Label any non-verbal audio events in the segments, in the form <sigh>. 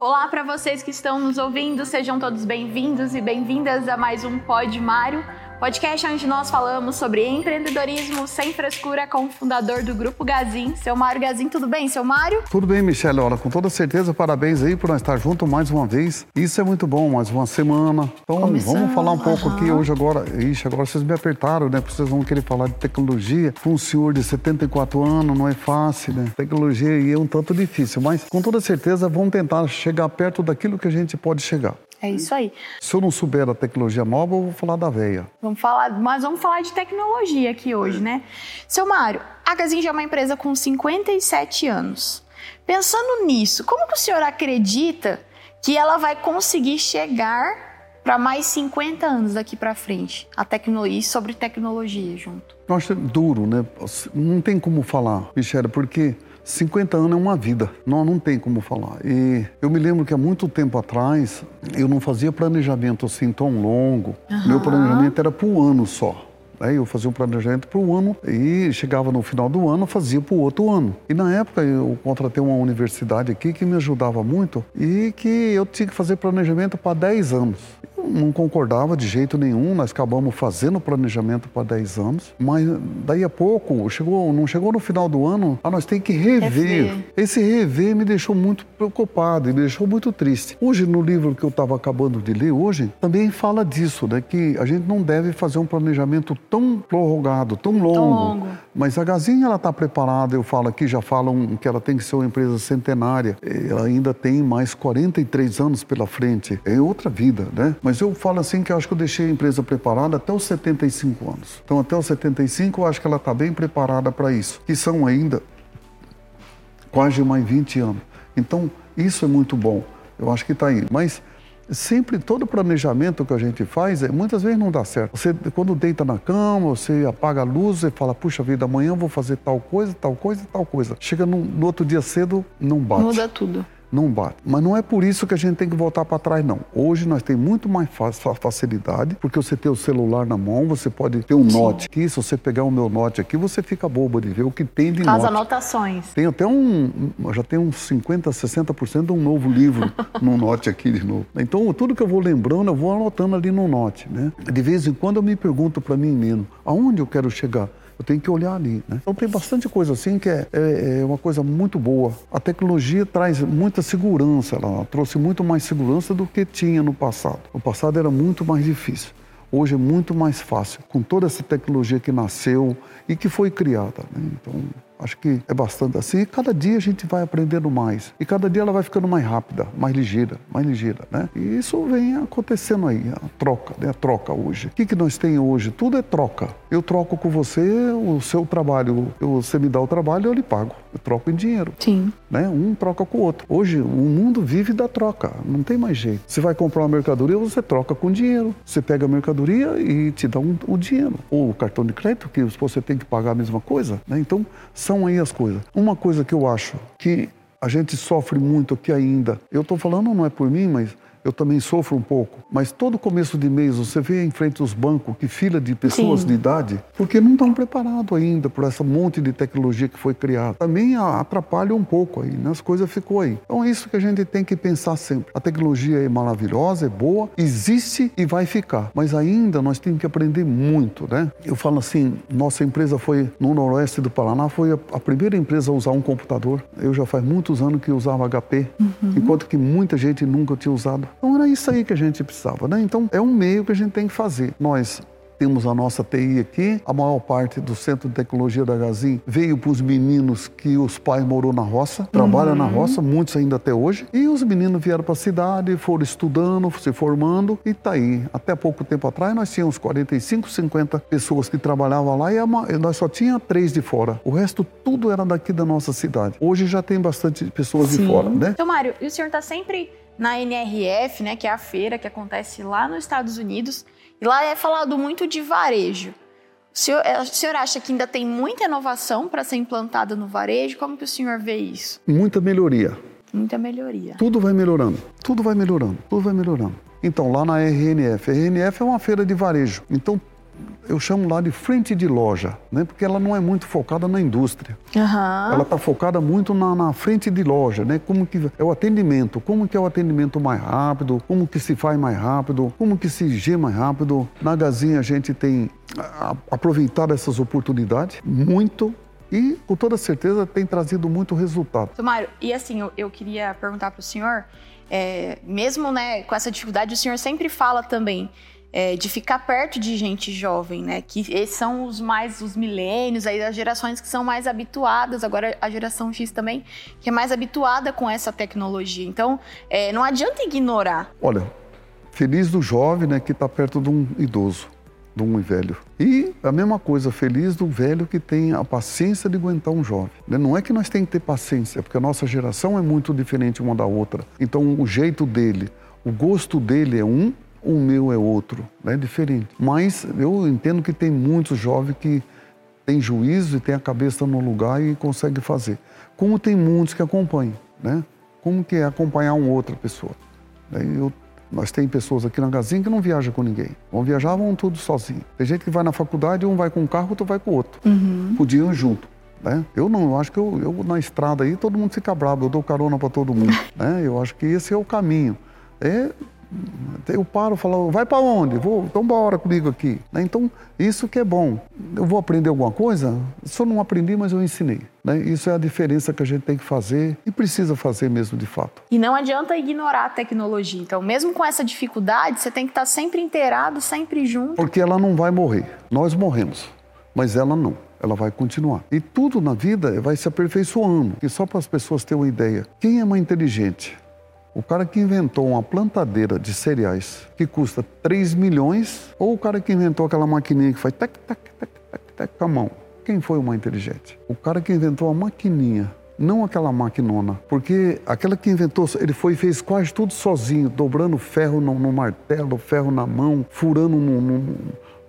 Olá para vocês que estão nos ouvindo, sejam todos bem-vindos e bem-vindas a mais um Pod Mário, podcast onde nós falamos sobre empreendedorismo sem frescura com o fundador do Grupo Gazin, seu Mário Gazin. Tudo bem, seu Mário? Tudo bem, Michelle. Olha, com toda certeza, parabéns aí por nós estar juntos mais uma vez. Isso é muito bom, mais uma semana. Então, Começando. vamos falar um pouco uhum. aqui hoje agora. Ixi, agora vocês me apertaram, né? Vocês vão querer falar de tecnologia. Com um senhor de 74 anos, não é fácil, né? Tecnologia aí é um tanto difícil, mas com toda certeza vamos tentar chegar perto daquilo que a gente pode chegar. É isso aí. Se eu não souber da tecnologia nova, eu vou falar da veia. Vamos falar, mas vamos falar de tecnologia aqui hoje, né? Seu Mário, a Gazin já é uma empresa com 57 anos. Pensando nisso, como que o senhor acredita que ela vai conseguir chegar para mais 50 anos daqui para frente, a tecnologia sobre tecnologia junto? Eu acho duro, né? Não tem como falar, Michelle, porque 50 anos é uma vida, não, não tem como falar. E eu me lembro que há muito tempo atrás eu não fazia planejamento assim tão longo. Uhum. Meu planejamento era para o ano só. Aí eu fazia um planejamento para o ano e chegava no final do ano, fazia para o outro ano. E na época eu contratei uma universidade aqui que me ajudava muito e que eu tinha que fazer planejamento para 10 anos não concordava de jeito nenhum, nós acabamos fazendo o planejamento para 10 anos, mas daí a pouco, chegou, não chegou no final do ano, ah, nós temos que rever. rever. Esse rever me deixou muito preocupado e me deixou muito triste. Hoje, no livro que eu estava acabando de ler hoje, também fala disso, né, que a gente não deve fazer um planejamento tão prorrogado, tão longo. Tão longo. Mas a Gazinha, ela está preparada, eu falo aqui, já falam que ela tem que ser uma empresa centenária, ela ainda tem mais 43 anos pela frente, é outra vida, né? Mas mas eu falo assim que eu acho que eu deixei a empresa preparada até os 75 anos. Então, até os 75, eu acho que ela está bem preparada para isso, que são ainda quase mais 20 anos. Então, isso é muito bom. Eu acho que está aí. Mas sempre todo planejamento que a gente faz, é, muitas vezes não dá certo. Você, quando deita na cama, você apaga a luz e fala, puxa vida, amanhã eu vou fazer tal coisa, tal coisa, tal coisa. Chega no, no outro dia cedo, não bate. Muda tudo não bate. Mas não é por isso que a gente tem que voltar para trás, não. Hoje nós temos muito mais facilidade, porque você tem o celular na mão, você pode ter um Sim. note aqui. Se você pegar o meu note aqui, você fica bobo de ver o que tem de Faz note. As anotações. Tem até um, já tem uns 50, 60% de um novo livro <laughs> no note aqui de novo. Então, tudo que eu vou lembrando, eu vou anotando ali no note, né? De vez em quando eu me pergunto para mim mesmo, aonde eu quero chegar? Eu tenho que olhar ali. Né? Então tem bastante coisa assim que é, é, é, uma coisa muito boa. A tecnologia traz muita segurança, ela trouxe muito mais segurança do que tinha no passado. No passado era muito mais difícil. Hoje é muito mais fácil, com toda essa tecnologia que nasceu e que foi criada. Né? Então, Acho que é bastante assim. E cada dia a gente vai aprendendo mais. E cada dia ela vai ficando mais rápida, mais ligeira, mais ligeira, né? E isso vem acontecendo aí, a troca, né? A troca hoje. O que, que nós temos hoje? Tudo é troca. Eu troco com você o seu trabalho. Eu, você me dá o trabalho, eu lhe pago. Eu troco em dinheiro. Sim. Né? Um troca com o outro. Hoje, o mundo vive da troca. Não tem mais jeito. Você vai comprar uma mercadoria, você troca com dinheiro. Você pega a mercadoria e te dá um, o dinheiro. Ou o cartão de crédito, que você tem que pagar a mesma coisa. Né? Então, são aí as coisas. Uma coisa que eu acho que a gente sofre muito aqui ainda, eu estou falando não é por mim, mas eu também sofro um pouco. Mas todo começo de mês você vê em frente os bancos que fila de pessoas Sim. de idade, porque não estão preparados ainda por essa monte de tecnologia que foi criada. Também atrapalha um pouco aí, né? as coisas ficou aí. Então é isso que a gente tem que pensar sempre. A tecnologia é maravilhosa, é boa, existe e vai ficar. Mas ainda nós temos que aprender muito, né? Eu falo assim, nossa empresa foi no noroeste do Paraná, foi a, a primeira empresa a usar um computador. Eu já faz muitos anos que usava HP, uhum. enquanto que muita gente nunca tinha usado. Então era isso aí que a gente precisava, né? Então é um meio que a gente tem que fazer. Nós temos a nossa TI aqui. A maior parte do Centro de Tecnologia da Gazin veio para os meninos que os pais morou na roça, trabalham uhum. na roça, muitos ainda até hoje. E os meninos vieram para a cidade, foram estudando, se formando e tá aí. Até pouco tempo atrás nós tínhamos 45, 50 pessoas que trabalhavam lá e nós só tinha três de fora. O resto tudo era daqui da nossa cidade. Hoje já tem bastante pessoas Sim. de fora, né? Então, Mário, e o senhor está sempre na NRF, né, que é a feira que acontece lá nos Estados Unidos, e lá é falado muito de varejo. O senhor, é, o senhor acha que ainda tem muita inovação para ser implantada no varejo? Como que o senhor vê isso? Muita melhoria. Muita melhoria. Tudo vai melhorando, tudo vai melhorando, tudo vai melhorando. Então, lá na RNF, a RNF é uma feira de varejo. Então, eu chamo lá de frente de loja, né? porque ela não é muito focada na indústria. Uhum. Ela está focada muito na, na, frente de loja, né? Como que é o atendimento, como que é o atendimento mais rápido, como que se faz mais rápido, como que se G mais rápido. Na Gazinha a gente tem aproveitado essas oportunidades muito e com toda certeza tem trazido muito resultado. Tomário, e assim, eu, eu queria perguntar para o senhor, é, mesmo né, com essa dificuldade, o senhor sempre fala também é, de ficar perto de gente jovem, né? Que são os mais os milênios, aí as gerações que são mais habituadas, agora a geração X também, que é mais habituada com essa tecnologia. Então, é, não adianta ignorar. Olha, feliz do jovem, né, que está perto de um idoso, de um velho. E a mesma coisa, feliz do velho que tem a paciência de aguentar um jovem. Né? Não é que nós temos que ter paciência, porque a nossa geração é muito diferente uma da outra. Então, o jeito dele, o gosto dele é um, o meu é outro, é né? diferente. Mas eu entendo que tem muitos jovens que têm juízo e têm a cabeça no lugar e conseguem fazer. Como tem muitos que acompanham, né? Como que é acompanhar uma outra pessoa. Né? Eu, nós tem pessoas aqui na Gazinha que não viajam com ninguém. Vão viajar, vão tudo sozinho. Tem gente que vai na faculdade, um vai com um carro, outro vai com o outro. Uhum. Podiam junto. Né? Eu não, eu acho que eu, eu, na estrada aí todo mundo fica bravo, eu dou carona para todo mundo. <laughs> né? Eu acho que esse é o caminho. É eu paro e falo, vai para onde? Vou, então bora comigo aqui. Né? Então, isso que é bom. Eu vou aprender alguma coisa? Só não aprendi, mas eu ensinei. Né? Isso é a diferença que a gente tem que fazer e precisa fazer mesmo de fato. E não adianta ignorar a tecnologia. Então, mesmo com essa dificuldade, você tem que estar sempre inteirado, sempre junto. Porque ela não vai morrer. Nós morremos, mas ela não ela vai continuar. E tudo na vida vai se aperfeiçoando. E só para as pessoas terem uma ideia, quem é mais inteligente? O cara que inventou uma plantadeira de cereais que custa 3 milhões, ou o cara que inventou aquela maquininha que faz tac, tac, tac, tac, tac com a mão. Quem foi o mais inteligente? O cara que inventou a maquininha não aquela maquinona, porque aquela que inventou, ele foi e fez quase tudo sozinho, dobrando ferro no, no martelo, ferro na mão, furando no,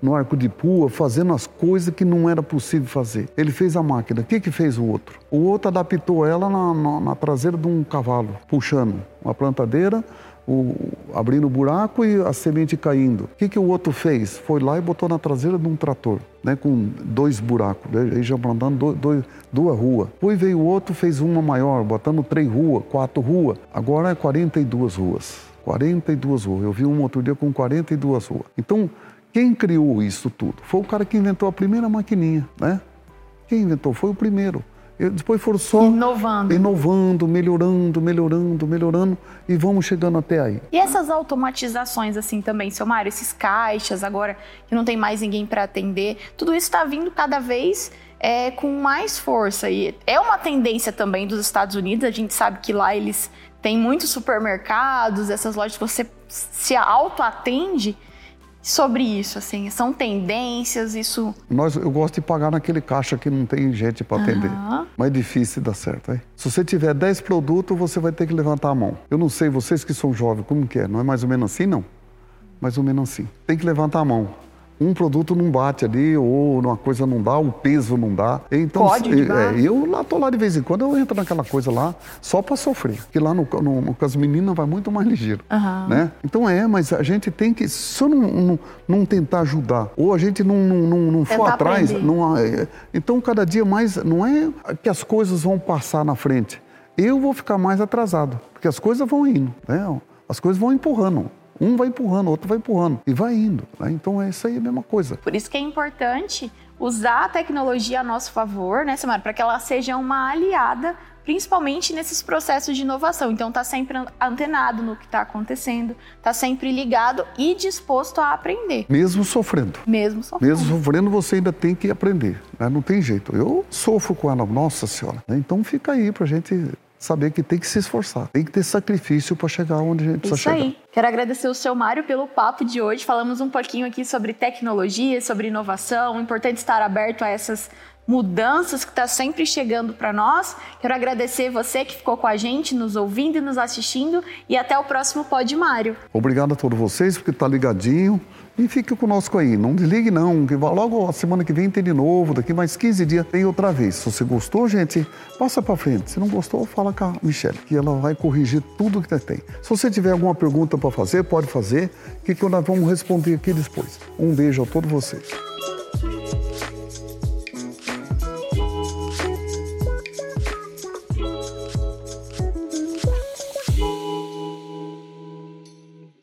no, arco de pua, fazendo as coisas que não era possível fazer. Ele fez a máquina. O que, que fez o outro? O outro adaptou ela na, na, na traseira de um cavalo, puxando uma plantadeira, o, abrindo o buraco e a semente caindo. O que, que o outro fez? Foi lá e botou na traseira de um trator, né, com dois buracos, aí já plantando dois, duas ruas. Depois veio o outro, fez uma maior, botando três ruas, quatro ruas. Agora é 42 ruas. 42 ruas. Eu vi um outro dia com 42 ruas. Então, quem criou isso tudo? Foi o cara que inventou a primeira maquininha, né? Quem inventou? Foi o primeiro. E depois foram só inovando. inovando, melhorando, melhorando, melhorando e vamos chegando até aí. E essas automatizações assim também, seu Mário, esses caixas agora que não tem mais ninguém para atender, tudo isso está vindo cada vez é, com mais força e é uma tendência também dos Estados Unidos. A gente sabe que lá eles têm muitos supermercados, essas lojas que você se auto atende sobre isso, assim, são tendências, isso... Nós, eu gosto de pagar naquele caixa que não tem gente para atender, uhum. mas é difícil dar certo, hein? Se você tiver 10 produtos, você vai ter que levantar a mão. Eu não sei, vocês que são jovens, como que é? Não é mais ou menos assim, não? Mais ou menos assim. Tem que levantar a mão um produto não bate ali, ou uma coisa não dá, o peso não dá. Então, Pode, é, eu lá tô lá de vez em quando, eu entro naquela coisa lá só para sofrer. Porque lá no, no, no, com as meninas vai muito mais ligeiro. Uhum. Né? Então é, mas a gente tem que, se eu não, não, não tentar ajudar, ou a gente não, não, não, não for atrás, não, é, então cada dia mais, não é que as coisas vão passar na frente. Eu vou ficar mais atrasado, porque as coisas vão indo, né? as coisas vão empurrando. Um vai empurrando, o outro vai empurrando e vai indo. Né? Então é isso aí a mesma coisa. Por isso que é importante usar a tecnologia a nosso favor, né, Samara, para que ela seja uma aliada, principalmente nesses processos de inovação. Então tá sempre antenado no que está acontecendo, tá sempre ligado e disposto a aprender. Mesmo sofrendo. Mesmo sofrendo. Mesmo sofrendo, você ainda tem que aprender. Né? Não tem jeito. Eu sofro com ela, nossa senhora. Né? Então fica aí para gente saber que tem que se esforçar, tem que ter sacrifício para chegar onde a gente precisa chegar. Isso aí. Quero agradecer o seu Mário pelo papo de hoje. Falamos um pouquinho aqui sobre tecnologia, sobre inovação. É importante estar aberto a essas mudanças que está sempre chegando para nós. Quero agradecer você que ficou com a gente, nos ouvindo e nos assistindo. E até o próximo Pod Mário. Obrigado a todos vocês, porque está ligadinho E fique conosco aí, não desligue não, que logo a semana que vem tem de novo, daqui mais 15 dias tem outra vez. Se você gostou, gente, passa para frente. Se não gostou, fala com a Michelle, que ela vai corrigir tudo que tem. Se você tiver alguma pergunta para fazer, pode fazer, que nós vamos responder aqui depois. Um beijo a todos vocês.